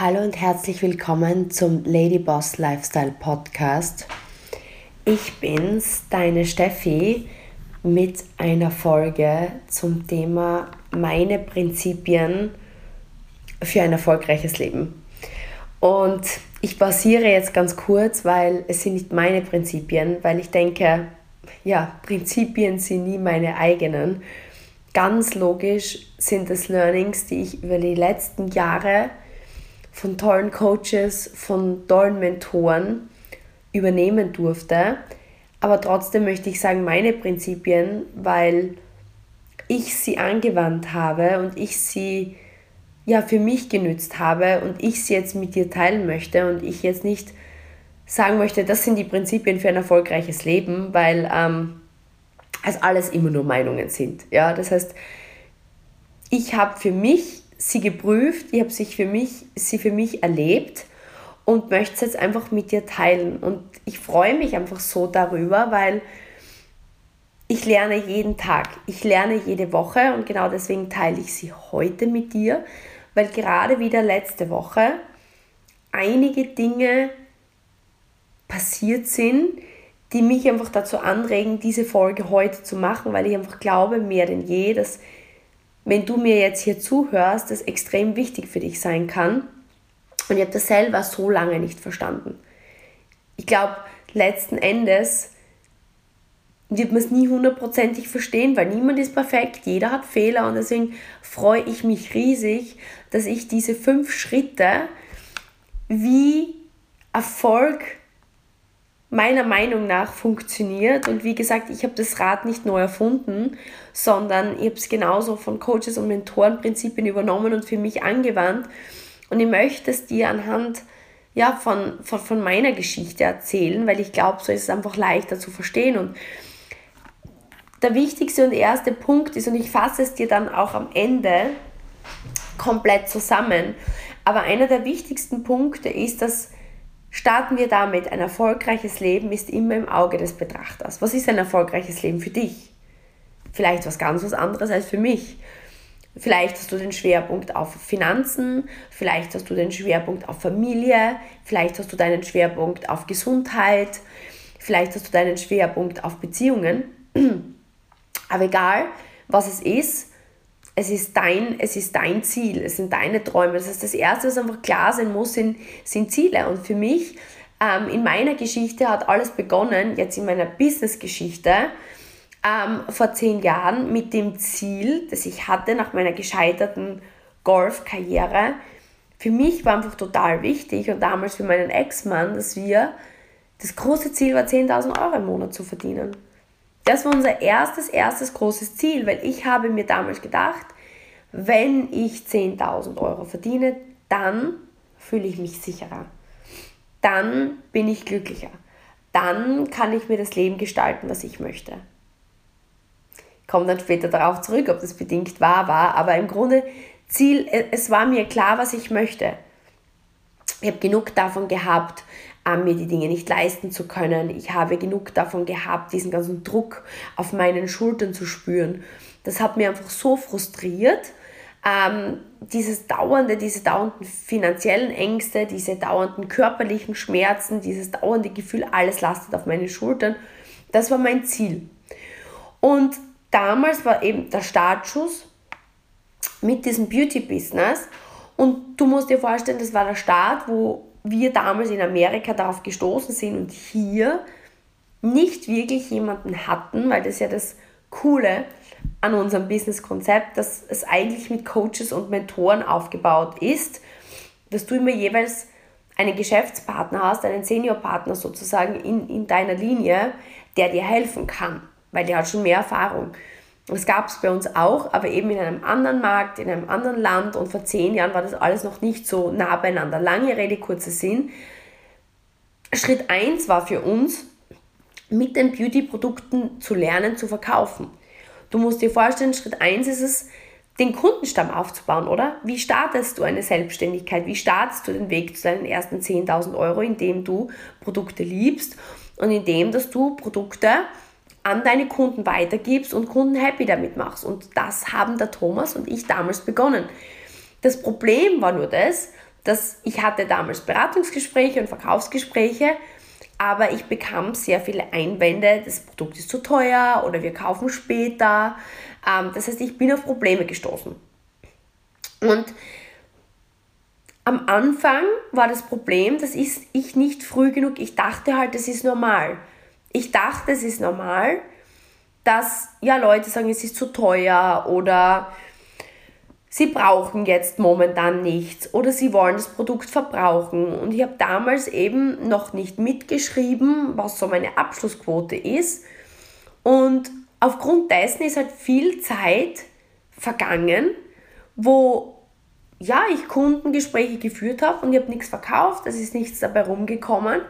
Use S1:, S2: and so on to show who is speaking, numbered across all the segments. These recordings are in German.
S1: Hallo und herzlich willkommen zum Lady Boss Lifestyle Podcast. Ich bin's, deine Steffi, mit einer Folge zum Thema meine Prinzipien für ein erfolgreiches Leben. Und ich basiere jetzt ganz kurz, weil es sind nicht meine Prinzipien, weil ich denke, ja, Prinzipien sind nie meine eigenen. Ganz logisch sind es Learnings, die ich über die letzten Jahre von tollen Coaches, von tollen Mentoren übernehmen durfte. Aber trotzdem möchte ich sagen, meine Prinzipien, weil ich sie angewandt habe und ich sie ja für mich genützt habe und ich sie jetzt mit dir teilen möchte und ich jetzt nicht sagen möchte, das sind die Prinzipien für ein erfolgreiches Leben, weil ähm, es alles immer nur Meinungen sind. Ja, das heißt, ich habe für mich sie geprüft, ich habe sich für mich, sie für mich erlebt und möchte es jetzt einfach mit dir teilen. Und ich freue mich einfach so darüber, weil ich lerne jeden Tag, ich lerne jede Woche und genau deswegen teile ich sie heute mit dir, weil gerade wieder letzte Woche einige Dinge passiert sind, die mich einfach dazu anregen, diese Folge heute zu machen, weil ich einfach glaube, mehr denn je, dass wenn du mir jetzt hier zuhörst, das extrem wichtig für dich sein kann. Und ich habe das selber so lange nicht verstanden. Ich glaube, letzten Endes wird man es nie hundertprozentig verstehen, weil niemand ist perfekt, jeder hat Fehler und deswegen freue ich mich riesig, dass ich diese fünf Schritte, wie Erfolg meiner Meinung nach funktioniert. Und wie gesagt, ich habe das Rad nicht neu erfunden, sondern ich habe es genauso von Coaches und Mentorenprinzipien übernommen und für mich angewandt. Und ich möchte es dir anhand ja, von, von, von meiner Geschichte erzählen, weil ich glaube, so ist es einfach leichter zu verstehen. Und der wichtigste und erste Punkt ist, und ich fasse es dir dann auch am Ende komplett zusammen, aber einer der wichtigsten Punkte ist, dass Starten wir damit, ein erfolgreiches Leben ist immer im Auge des Betrachters. Was ist ein erfolgreiches Leben für dich? Vielleicht was ganz was anderes als für mich. Vielleicht hast du den Schwerpunkt auf Finanzen, vielleicht hast du den Schwerpunkt auf Familie, vielleicht hast du deinen Schwerpunkt auf Gesundheit, vielleicht hast du deinen Schwerpunkt auf Beziehungen. Aber egal, was es ist, es ist dein, es ist dein Ziel, es sind deine Träume. Das heißt, das Erste, was einfach klar sein muss, sind, sind Ziele. Und für mich, ähm, in meiner Geschichte hat alles begonnen, jetzt in meiner Business-Geschichte, ähm, vor zehn Jahren mit dem Ziel, das ich hatte nach meiner gescheiterten Golfkarriere. Für mich war einfach total wichtig und damals für meinen Ex-Mann, dass wir, das große Ziel war 10.000 Euro im Monat zu verdienen. Das war unser erstes, erstes großes Ziel, weil ich habe mir damals gedacht, wenn ich 10.000 Euro verdiene, dann fühle ich mich sicherer. Dann bin ich glücklicher. Dann kann ich mir das Leben gestalten, was ich möchte. Ich komme dann später darauf zurück, ob das bedingt wahr war, aber im Grunde Ziel, es war mir klar, was ich möchte. Ich habe genug davon gehabt, mir die Dinge nicht leisten zu können. Ich habe genug davon gehabt, diesen ganzen Druck auf meinen Schultern zu spüren. Das hat mir einfach so frustriert. Ähm, dieses dauernde, diese dauernden finanziellen Ängste, diese dauernden körperlichen Schmerzen, dieses dauernde Gefühl, alles lastet auf meinen Schultern. Das war mein Ziel. Und damals war eben der Startschuss mit diesem Beauty-Business. Und du musst dir vorstellen, das war der Start, wo wir damals in Amerika darauf gestoßen sind und hier nicht wirklich jemanden hatten, weil das ja das Coole an unserem Business-Konzept, dass es eigentlich mit Coaches und Mentoren aufgebaut ist, dass du immer jeweils einen Geschäftspartner hast, einen Seniorpartner sozusagen in, in deiner Linie, der dir helfen kann, weil der hat schon mehr Erfahrung. Das gab es bei uns auch, aber eben in einem anderen Markt, in einem anderen Land und vor zehn Jahren war das alles noch nicht so nah beieinander. Lange Rede, kurzer Sinn. Schritt 1 war für uns, mit den Beauty-Produkten zu lernen, zu verkaufen. Du musst dir vorstellen, Schritt 1 ist es, den Kundenstamm aufzubauen, oder? Wie startest du eine Selbstständigkeit? Wie startest du den Weg zu deinen ersten 10.000 Euro, indem du Produkte liebst und indem, dass du Produkte an deine Kunden weitergibst und Kunden happy damit machst. Und das haben der Thomas und ich damals begonnen. Das Problem war nur das, dass ich hatte damals Beratungsgespräche und Verkaufsgespräche, aber ich bekam sehr viele Einwände, das Produkt ist zu teuer oder wir kaufen später. Ähm, das heißt, ich bin auf Probleme gestoßen. Und am Anfang war das Problem, dass ich, ich nicht früh genug, ich dachte halt, das ist normal. Ich dachte, es ist normal, dass ja Leute sagen, es ist zu teuer oder sie brauchen jetzt momentan nichts oder sie wollen das Produkt verbrauchen. Und ich habe damals eben noch nicht mitgeschrieben, was so meine Abschlussquote ist. Und aufgrund dessen ist halt viel Zeit vergangen, wo ja, ich Kundengespräche geführt habe und ich habe nichts verkauft, es ist nichts dabei rumgekommen.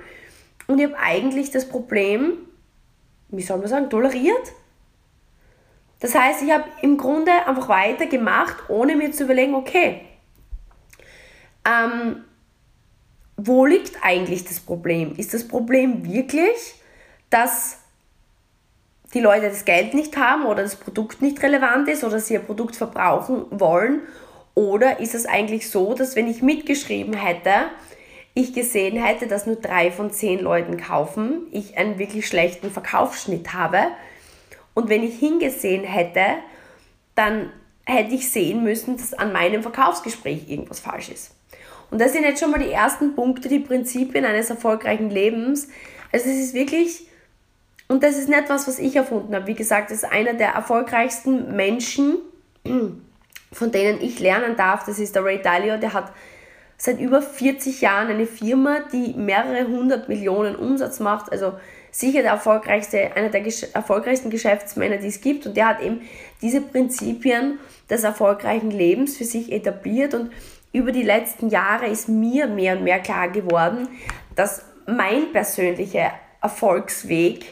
S1: Und ich habe eigentlich das Problem, wie soll man sagen, toleriert. Das heißt, ich habe im Grunde einfach weitergemacht, ohne mir zu überlegen, okay, ähm, wo liegt eigentlich das Problem? Ist das Problem wirklich, dass die Leute das Geld nicht haben oder das Produkt nicht relevant ist oder sie ihr Produkt verbrauchen wollen oder ist es eigentlich so, dass wenn ich mitgeschrieben hätte, ich gesehen hätte, dass nur drei von zehn Leuten kaufen, ich einen wirklich schlechten Verkaufsschnitt habe und wenn ich hingesehen hätte, dann hätte ich sehen müssen, dass an meinem Verkaufsgespräch irgendwas falsch ist. Und das sind jetzt schon mal die ersten Punkte, die Prinzipien eines erfolgreichen Lebens. Also es ist wirklich, und das ist nicht was, was ich erfunden habe. Wie gesagt, das ist einer der erfolgreichsten Menschen, von denen ich lernen darf, das ist der Ray Dalio, der hat seit über 40 Jahren eine Firma, die mehrere hundert Millionen Umsatz macht, also sicher der erfolgreichste, einer der erfolgreichsten Geschäftsmänner, die es gibt und der hat eben diese Prinzipien des erfolgreichen Lebens für sich etabliert und über die letzten Jahre ist mir mehr und mehr klar geworden, dass mein persönlicher Erfolgsweg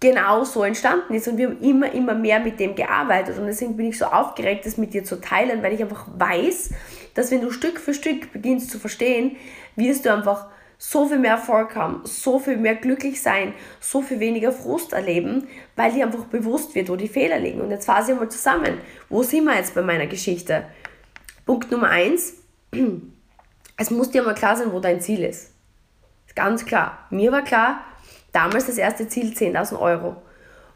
S1: genau so entstanden ist. Und wir haben immer, immer mehr mit dem gearbeitet. Und deswegen bin ich so aufgeregt, das mit dir zu teilen, weil ich einfach weiß, dass wenn du Stück für Stück beginnst zu verstehen, wirst du einfach so viel mehr Erfolg haben, so viel mehr glücklich sein, so viel weniger Frust erleben, weil dir einfach bewusst wird, wo die Fehler liegen. Und jetzt fasse ich mal zusammen. Wo sind wir jetzt bei meiner Geschichte? Punkt Nummer eins: Es muss dir mal klar sein, wo dein Ziel ist. Ganz klar. Mir war klar, Damals das erste Ziel 10.000 Euro.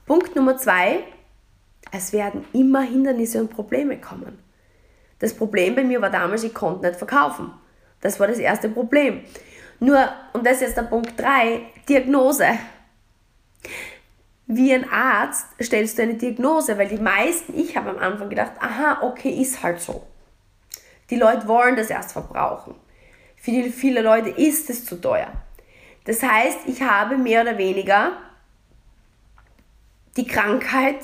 S1: Punkt Nummer zwei, es werden immer Hindernisse und Probleme kommen. Das Problem bei mir war damals, ich konnte nicht verkaufen. Das war das erste Problem. Nur, und das ist jetzt der Punkt 3, Diagnose. Wie ein Arzt stellst du eine Diagnose, weil die meisten, ich habe am Anfang gedacht, aha, okay, ist halt so. Die Leute wollen das erst verbrauchen. Für viele Leute ist es zu teuer. Das heißt, ich habe mehr oder weniger die Krankheit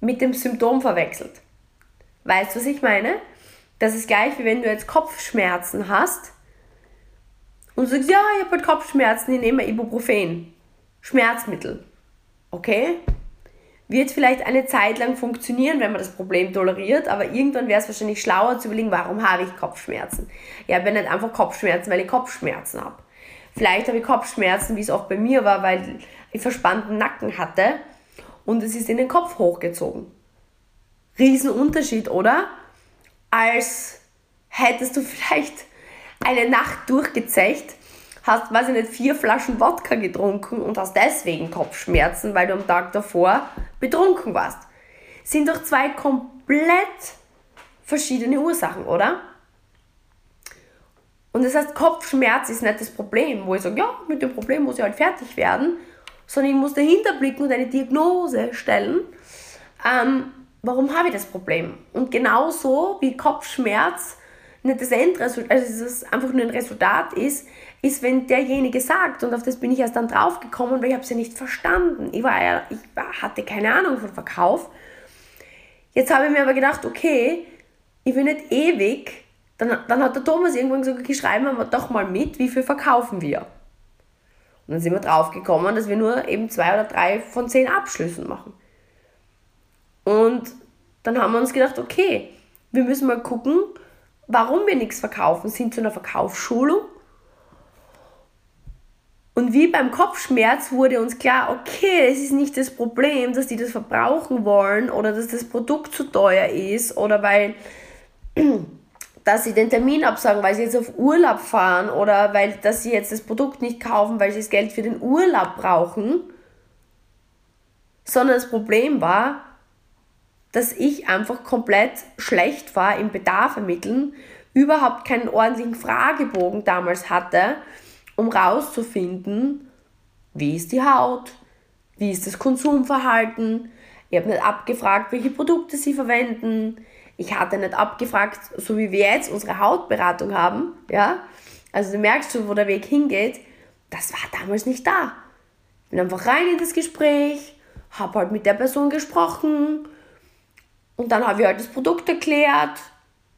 S1: mit dem Symptom verwechselt. Weißt du, was ich meine? Das ist gleich wie wenn du jetzt Kopfschmerzen hast und du sagst, ja, ich habe halt Kopfschmerzen, ich nehme Ibuprofen. Schmerzmittel. Okay? Wird vielleicht eine Zeit lang funktionieren, wenn man das Problem toleriert, aber irgendwann wäre es wahrscheinlich schlauer zu überlegen, warum habe ich Kopfschmerzen? Ich habe nicht einfach Kopfschmerzen, weil ich Kopfschmerzen habe. Vielleicht habe ich Kopfschmerzen, wie es auch bei mir war, weil ich verspannten Nacken hatte und es ist in den Kopf hochgezogen. Riesenunterschied, oder? Als hättest du vielleicht eine Nacht durchgezecht, hast, weiß ich nicht, vier Flaschen Wodka getrunken und hast deswegen Kopfschmerzen, weil du am Tag davor betrunken warst. Sind doch zwei komplett verschiedene Ursachen, oder? Und das heißt, Kopfschmerz ist nicht das Problem, wo ich sage, ja, mit dem Problem muss ich halt fertig werden, sondern ich muss dahinter blicken und eine Diagnose stellen. Ähm, warum habe ich das Problem? Und genauso wie Kopfschmerz nicht das Endresultat, also es einfach nur ein Resultat ist, ist, wenn derjenige sagt, und auf das bin ich erst dann draufgekommen, weil ich habe es ja nicht verstanden. Ich, war ja, ich hatte keine Ahnung von Verkauf. Jetzt habe ich mir aber gedacht, okay, ich will nicht ewig dann, dann hat der Thomas irgendwann gesagt, okay, schreiben wir doch mal mit, wie viel verkaufen wir. Und dann sind wir drauf gekommen, dass wir nur eben zwei oder drei von zehn Abschlüssen machen. Und dann haben wir uns gedacht, okay, wir müssen mal gucken, warum wir nichts verkaufen. Sind zu einer Verkaufsschulung. Und wie beim Kopfschmerz wurde uns klar, okay, es ist nicht das Problem, dass die das verbrauchen wollen oder dass das Produkt zu teuer ist oder weil dass sie den Termin absagen, weil sie jetzt auf Urlaub fahren oder weil dass sie jetzt das Produkt nicht kaufen, weil sie das Geld für den Urlaub brauchen, sondern das Problem war, dass ich einfach komplett schlecht war im Bedarf ermitteln, überhaupt keinen ordentlichen Fragebogen damals hatte, um rauszufinden, wie ist die Haut, wie ist das Konsumverhalten. Ich habe nicht abgefragt, welche Produkte sie verwenden, ich hatte nicht abgefragt, so wie wir jetzt unsere Hautberatung haben, ja. Also du merkst schon, wo der Weg hingeht. Das war damals nicht da. Ich bin einfach rein in das Gespräch, habe halt mit der Person gesprochen und dann habe ich halt das Produkt erklärt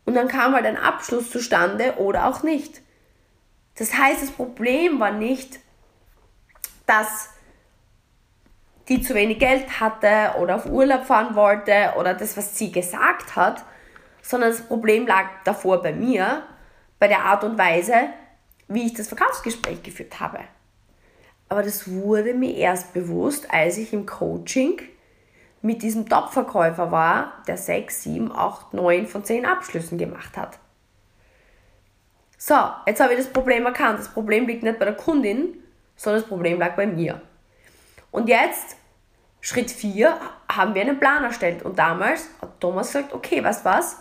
S1: und dann kam halt ein Abschluss zustande oder auch nicht. Das heißt, das Problem war nicht, dass die zu wenig Geld hatte oder auf Urlaub fahren wollte oder das, was sie gesagt hat, sondern das Problem lag davor bei mir, bei der Art und Weise, wie ich das Verkaufsgespräch geführt habe. Aber das wurde mir erst bewusst, als ich im Coaching mit diesem Top-Verkäufer war, der 6, 7, 8, 9 von 10 Abschlüssen gemacht hat. So, jetzt habe ich das Problem erkannt. Das Problem liegt nicht bei der Kundin, sondern das Problem lag bei mir. Und jetzt, Schritt 4, haben wir einen Plan erstellt. Und damals hat Thomas gesagt, okay, weißt was?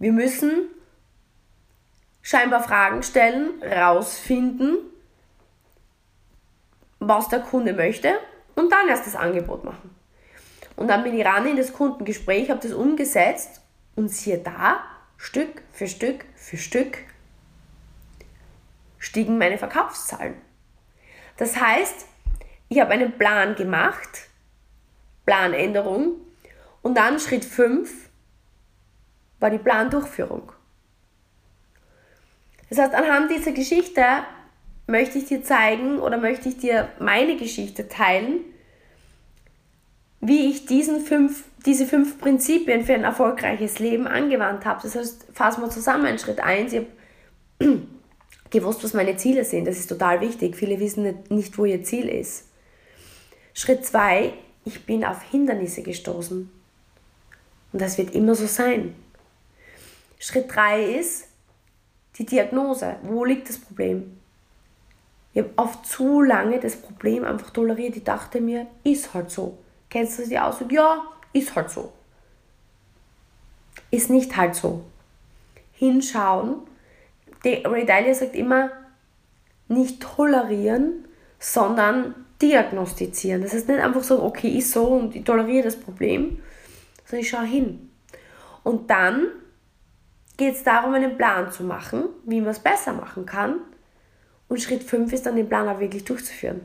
S1: Wir müssen scheinbar Fragen stellen, rausfinden, was der Kunde möchte und dann erst das Angebot machen. Und dann bin ich ran in das Kundengespräch, habe das umgesetzt und siehe da, Stück für Stück für Stück stiegen meine Verkaufszahlen. Das heißt, ich habe einen Plan gemacht, Planänderung und dann Schritt 5, war die Plandurchführung. Das heißt, anhand dieser Geschichte möchte ich dir zeigen oder möchte ich dir meine Geschichte teilen, wie ich diesen fünf, diese fünf Prinzipien für ein erfolgreiches Leben angewandt habe. Das heißt, fassen wir zusammen. Schritt 1, ich habe gewusst, was meine Ziele sind. Das ist total wichtig. Viele wissen nicht, wo ihr Ziel ist. Schritt 2, ich bin auf Hindernisse gestoßen. Und das wird immer so sein. Schritt 3 ist die Diagnose. Wo liegt das Problem? Ich habe oft zu lange das Problem einfach toleriert. Ich dachte mir, ist halt so. Kennst du die Ausdruck? Ja, ist halt so. Ist nicht halt so. Hinschauen. Ray Dalio sagt immer, nicht tolerieren, sondern diagnostizieren. Das heißt nicht einfach so, okay, ist so und ich toleriere das Problem, sondern ich schaue hin. Und dann geht es darum, einen Plan zu machen, wie man es besser machen kann. Und Schritt 5 ist dann den Plan auch wirklich durchzuführen.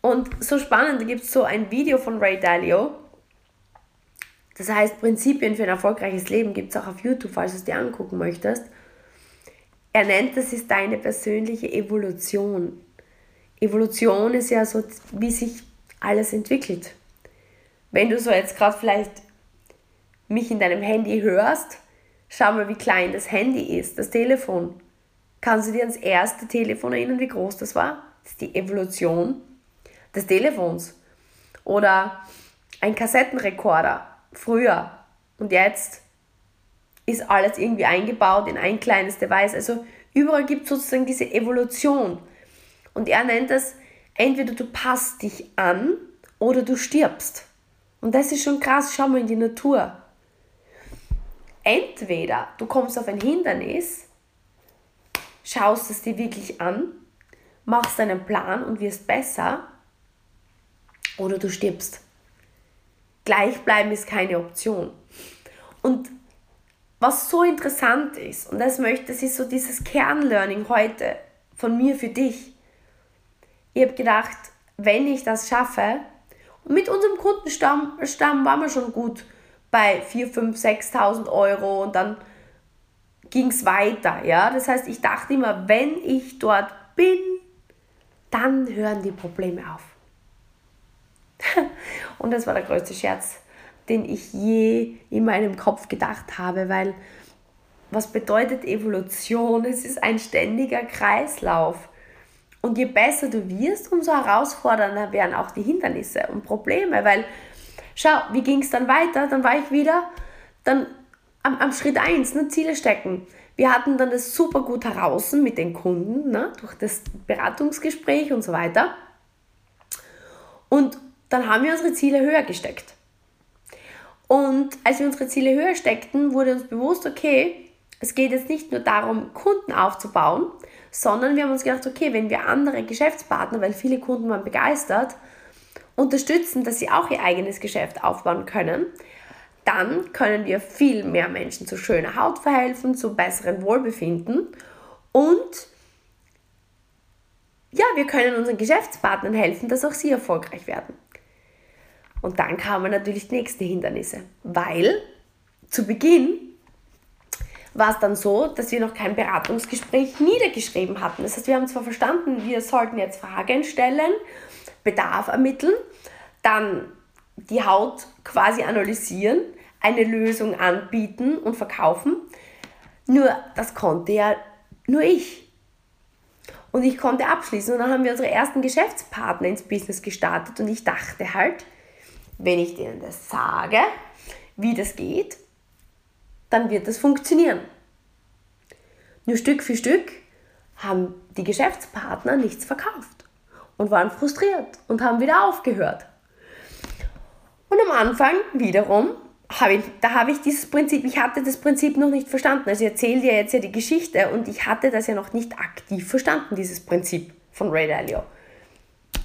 S1: Und so spannend, da gibt es so ein Video von Ray Dalio. Das heißt, Prinzipien für ein erfolgreiches Leben gibt es auch auf YouTube, falls du es dir angucken möchtest. Er nennt das ist deine persönliche Evolution. Evolution ist ja so, wie sich alles entwickelt. Wenn du so jetzt gerade vielleicht mich in deinem Handy hörst, schau mal, wie klein das Handy ist, das Telefon. Kannst du dir ans erste Telefon erinnern, wie groß das war? Das ist die Evolution des Telefons. Oder ein Kassettenrekorder, früher. Und jetzt ist alles irgendwie eingebaut in ein kleines Device. Also überall gibt es sozusagen diese Evolution. Und er nennt das, entweder du passt dich an oder du stirbst. Und das ist schon krass, schau mal in die Natur entweder du kommst auf ein Hindernis, schaust es dir wirklich an, machst einen Plan und wirst besser, oder du stirbst. Gleichbleiben ist keine Option. Und was so interessant ist, und das möchte, ist so dieses Kernlearning heute von mir für dich. Ich habe gedacht, wenn ich das schaffe, und mit unserem Kundenstamm Stamm waren wir schon gut bei 4, 5, 6.000 Euro und dann ging es weiter. Ja? Das heißt, ich dachte immer, wenn ich dort bin, dann hören die Probleme auf. und das war der größte Scherz, den ich je in meinem Kopf gedacht habe, weil was bedeutet Evolution? Es ist ein ständiger Kreislauf. Und je besser du wirst, umso herausfordernder werden auch die Hindernisse und Probleme, weil Schau, wie ging es dann weiter? Dann war ich wieder, dann am, am Schritt 1, ne, Ziele stecken. Wir hatten dann das super gut heraus mit den Kunden, ne, durch das Beratungsgespräch und so weiter. Und dann haben wir unsere Ziele höher gesteckt. Und als wir unsere Ziele höher steckten, wurde uns bewusst, okay, es geht jetzt nicht nur darum, Kunden aufzubauen, sondern wir haben uns gedacht, okay, wenn wir andere Geschäftspartner, weil viele Kunden waren begeistert, unterstützen, dass sie auch ihr eigenes Geschäft aufbauen können, dann können wir viel mehr Menschen zu schöner Haut verhelfen, zu besserem Wohlbefinden und ja, wir können unseren Geschäftspartnern helfen, dass auch sie erfolgreich werden. Und dann kamen natürlich die nächsten Hindernisse, weil zu Beginn war es dann so, dass wir noch kein Beratungsgespräch niedergeschrieben hatten. Das heißt, wir haben zwar verstanden, wir sollten jetzt Fragen stellen, Bedarf ermitteln, dann die Haut quasi analysieren, eine Lösung anbieten und verkaufen. Nur das konnte ja nur ich. Und ich konnte abschließen. Und dann haben wir unsere ersten Geschäftspartner ins Business gestartet. Und ich dachte halt, wenn ich denen das sage, wie das geht, dann wird das funktionieren. Nur Stück für Stück haben die Geschäftspartner nichts verkauft und waren frustriert und haben wieder aufgehört. Und am Anfang wiederum habe ich, da habe ich dieses Prinzip, ich hatte das Prinzip noch nicht verstanden. Also ich erzähle dir jetzt ja die Geschichte und ich hatte das ja noch nicht aktiv verstanden, dieses Prinzip von Ray Dalio.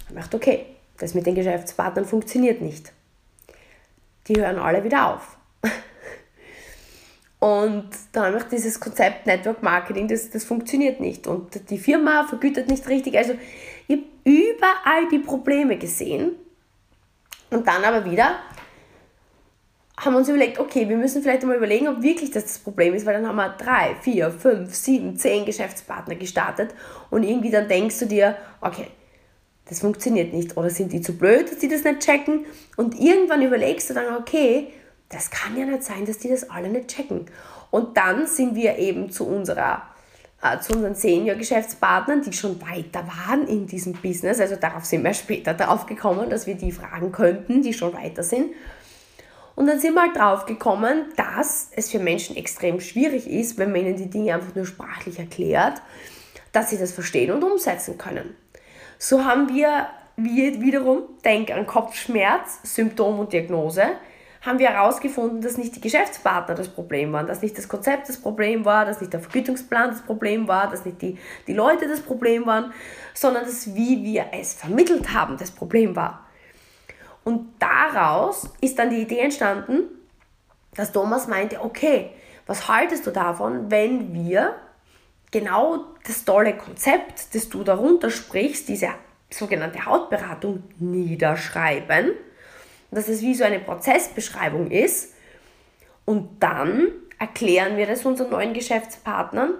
S1: Ich dachte, okay, das mit den Geschäftspartnern funktioniert nicht. Die hören alle wieder auf. Und dann habe ich dieses Konzept Network Marketing, das, das funktioniert nicht. Und die Firma vergütet nicht richtig. Also ich habe überall die Probleme gesehen. Und dann aber wieder haben wir uns überlegt, okay, wir müssen vielleicht einmal überlegen, ob wirklich das das Problem ist, weil dann haben wir drei, vier, fünf, sieben, zehn Geschäftspartner gestartet und irgendwie dann denkst du dir, okay, das funktioniert nicht oder sind die zu blöd, dass die das nicht checken und irgendwann überlegst du dann, okay, das kann ja nicht sein, dass die das alle nicht checken. Und dann sind wir eben zu unserer äh, zu unseren Senior-Geschäftspartnern, die schon weiter waren in diesem Business. Also darauf sind wir später darauf gekommen, dass wir die fragen könnten, die schon weiter sind. Und dann sind wir halt drauf gekommen, dass es für Menschen extrem schwierig ist, wenn man ihnen die Dinge einfach nur sprachlich erklärt, dass sie das verstehen und umsetzen können. So haben wir, wir wiederum, denk an Kopfschmerz, Symptom und Diagnose, haben wir herausgefunden, dass nicht die Geschäftspartner das Problem waren, dass nicht das Konzept das Problem war, dass nicht der Vergütungsplan das Problem war, dass nicht die, die Leute das Problem waren, sondern dass wie wir es vermittelt haben das Problem war. Und daraus ist dann die Idee entstanden, dass Thomas meinte, okay, was haltest du davon, wenn wir genau das tolle Konzept, das du darunter sprichst, diese sogenannte Hautberatung niederschreiben, dass es wie so eine Prozessbeschreibung ist und dann erklären wir das unseren neuen Geschäftspartnern,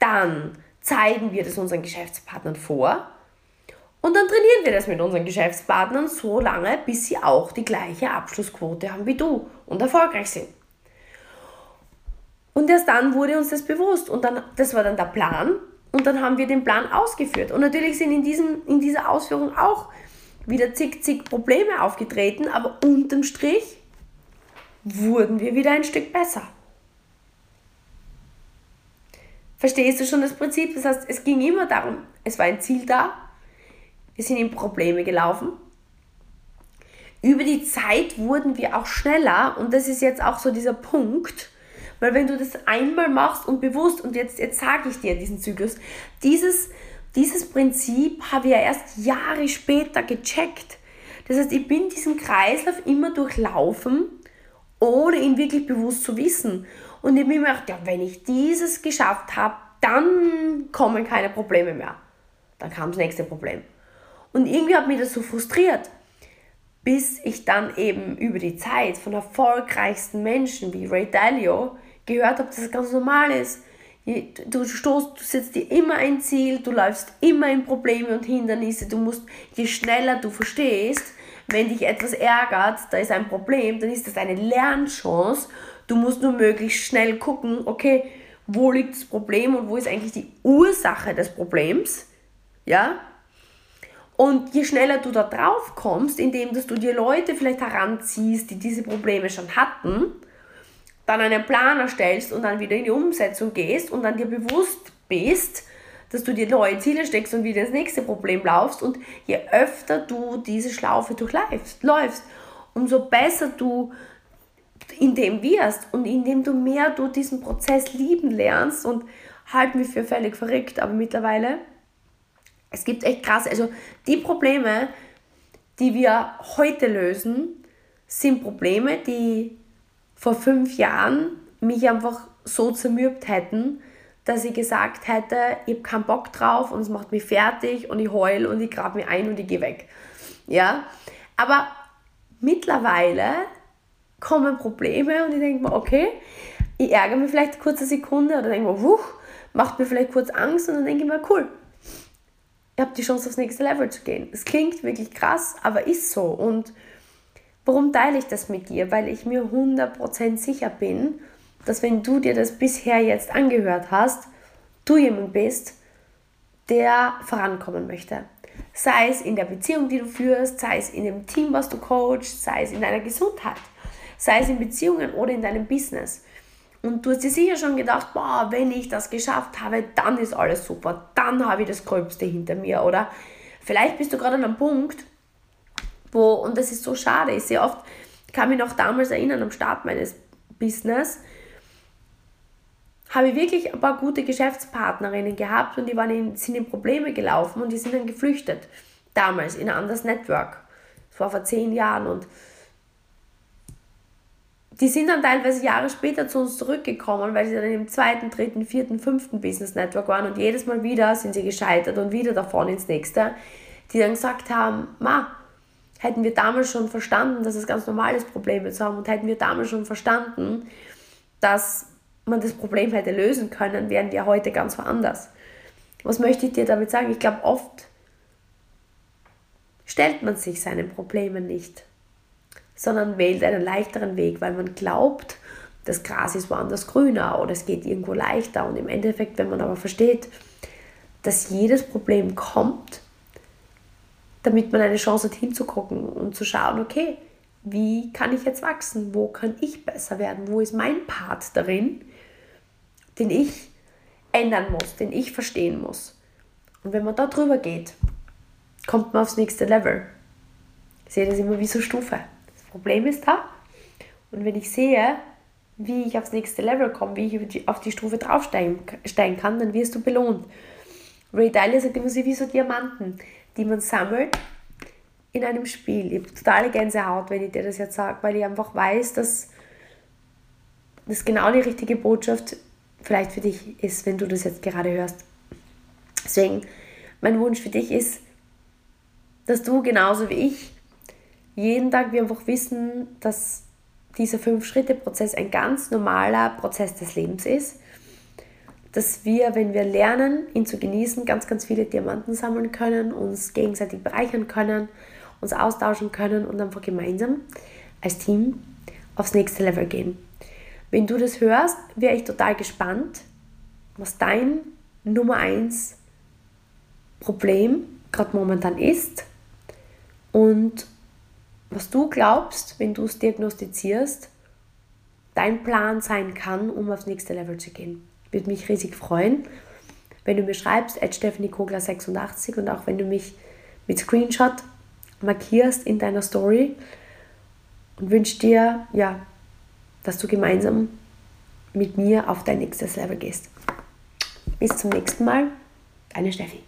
S1: dann zeigen wir das unseren Geschäftspartnern vor und dann trainieren wir das mit unseren Geschäftspartnern so lange, bis sie auch die gleiche Abschlussquote haben wie du und erfolgreich sind. Und erst dann wurde uns das bewusst und dann, das war dann der Plan und dann haben wir den Plan ausgeführt. Und natürlich sind in, diesem, in dieser Ausführung auch wieder zig, zig Probleme aufgetreten, aber unterm Strich wurden wir wieder ein Stück besser. Verstehst du schon das Prinzip? Das heißt, es ging immer darum, es war ein Ziel da, wir sind in Probleme gelaufen. Über die Zeit wurden wir auch schneller und das ist jetzt auch so dieser Punkt, weil wenn du das einmal machst und bewusst, und jetzt, jetzt sage ich dir diesen Zyklus, dieses, dieses Prinzip habe ich ja erst Jahre später gecheckt. Das heißt, ich bin diesen Kreislauf immer durchlaufen, ohne ihn wirklich bewusst zu wissen. Und ich habe mir gedacht, ja, wenn ich dieses geschafft habe, dann kommen keine Probleme mehr. Dann kam das nächste Problem. Und irgendwie hat mich das so frustriert, bis ich dann eben über die Zeit von erfolgreichsten Menschen wie Ray Dalio gehört habe, dass das ganz normal ist. Du, stoßt, du setzt dir immer ein Ziel, du läufst immer in Probleme und Hindernisse. Du musst, je schneller du verstehst, wenn dich etwas ärgert, da ist ein Problem, dann ist das eine Lernchance. Du musst nur möglichst schnell gucken, okay, wo liegt das Problem und wo ist eigentlich die Ursache des Problems? Ja, und je schneller du da drauf kommst, indem dass du dir Leute vielleicht heranziehst, die diese Probleme schon hatten, dann einen Plan erstellst und dann wieder in die Umsetzung gehst und dann dir bewusst bist, dass du dir neue Ziele steckst und wieder ins nächste Problem laufst. Und je öfter du diese Schlaufe durchläufst, läufst, umso besser du in dem wirst und indem du mehr du diesen Prozess lieben lernst und halt mich für völlig verrückt, aber mittlerweile, es gibt echt krass, also die Probleme, die wir heute lösen, sind Probleme, die vor fünf Jahren mich einfach so zermürbt hätten, dass ich gesagt hätte, ich habe keinen Bock drauf und es macht mich fertig und ich heul und ich grab mich ein und ich gehe weg. Ja, aber mittlerweile kommen Probleme und ich denke mir, okay, ich ärgere mich vielleicht eine kurze Sekunde oder denke mir, wuch, macht mir vielleicht kurz Angst und dann denke ich mir, cool, ich habe die Chance aufs nächste Level zu gehen. Es klingt wirklich krass, aber ist so. Und warum teile ich das mit dir? Weil ich mir 100% sicher bin, dass wenn du dir das bisher jetzt angehört hast, du jemand bist, der vorankommen möchte. Sei es in der Beziehung, die du führst, sei es in dem Team, was du coachst, sei es in deiner Gesundheit sei es in Beziehungen oder in deinem Business. Und du hast dir sicher schon gedacht, boah, wenn ich das geschafft habe, dann ist alles super, dann habe ich das Gröbste hinter mir. Oder vielleicht bist du gerade an einem Punkt, wo, und das ist so schade, ich sehe oft, kann mich noch damals erinnern, am Start meines Business, habe ich wirklich ein paar gute Geschäftspartnerinnen gehabt und die waren in, sind in Probleme gelaufen und die sind dann geflüchtet. Damals in ein anderes Network. Das war vor zehn Jahren und die sind dann teilweise Jahre später zu uns zurückgekommen, weil sie dann im zweiten, dritten, vierten, fünften Business Network waren und jedes Mal wieder sind sie gescheitert und wieder davon ins nächste, die dann gesagt haben, ma, hätten wir damals schon verstanden, dass es ganz normal ist, Probleme zu haben und hätten wir damals schon verstanden, dass man das Problem hätte lösen können, wären wir heute ganz woanders. Was möchte ich dir damit sagen? Ich glaube, oft stellt man sich seinen Problemen nicht sondern wählt einen leichteren Weg, weil man glaubt, das Gras ist woanders grüner oder es geht irgendwo leichter. Und im Endeffekt, wenn man aber versteht, dass jedes Problem kommt, damit man eine Chance hat hinzugucken und zu schauen, okay, wie kann ich jetzt wachsen? Wo kann ich besser werden? Wo ist mein Part darin, den ich ändern muss, den ich verstehen muss? Und wenn man da drüber geht, kommt man aufs nächste Level. Ich sehe das immer wie so Stufe. Problem ist da. Und wenn ich sehe, wie ich aufs nächste Level komme, wie ich auf die Stufe draufsteigen kann, dann wirst du belohnt. Ray Dalio sagt immer, sie wie so Diamanten, die man sammelt in einem Spiel. Ich habe totale Gänsehaut, wenn ich dir das jetzt sage, weil ich einfach weiß, dass das genau die richtige Botschaft vielleicht für dich ist, wenn du das jetzt gerade hörst. Deswegen, mein Wunsch für dich ist, dass du genauso wie ich jeden Tag wir einfach wissen, dass dieser Fünf-Schritte-Prozess ein ganz normaler Prozess des Lebens ist. Dass wir, wenn wir lernen, ihn zu genießen, ganz, ganz viele Diamanten sammeln können, uns gegenseitig bereichern können, uns austauschen können und einfach gemeinsam als Team aufs nächste Level gehen. Wenn du das hörst, wäre ich total gespannt, was dein Nummer 1 Problem gerade momentan ist und was du glaubst, wenn du es diagnostizierst, dein Plan sein kann, um aufs nächste Level zu gehen. Würde mich riesig freuen, wenn du mir schreibst, at stephaniekogler86 und auch wenn du mich mit Screenshot markierst in deiner Story und wünsche dir, ja, dass du gemeinsam mit mir auf dein nächstes Level gehst. Bis zum nächsten Mal, deine Steffi.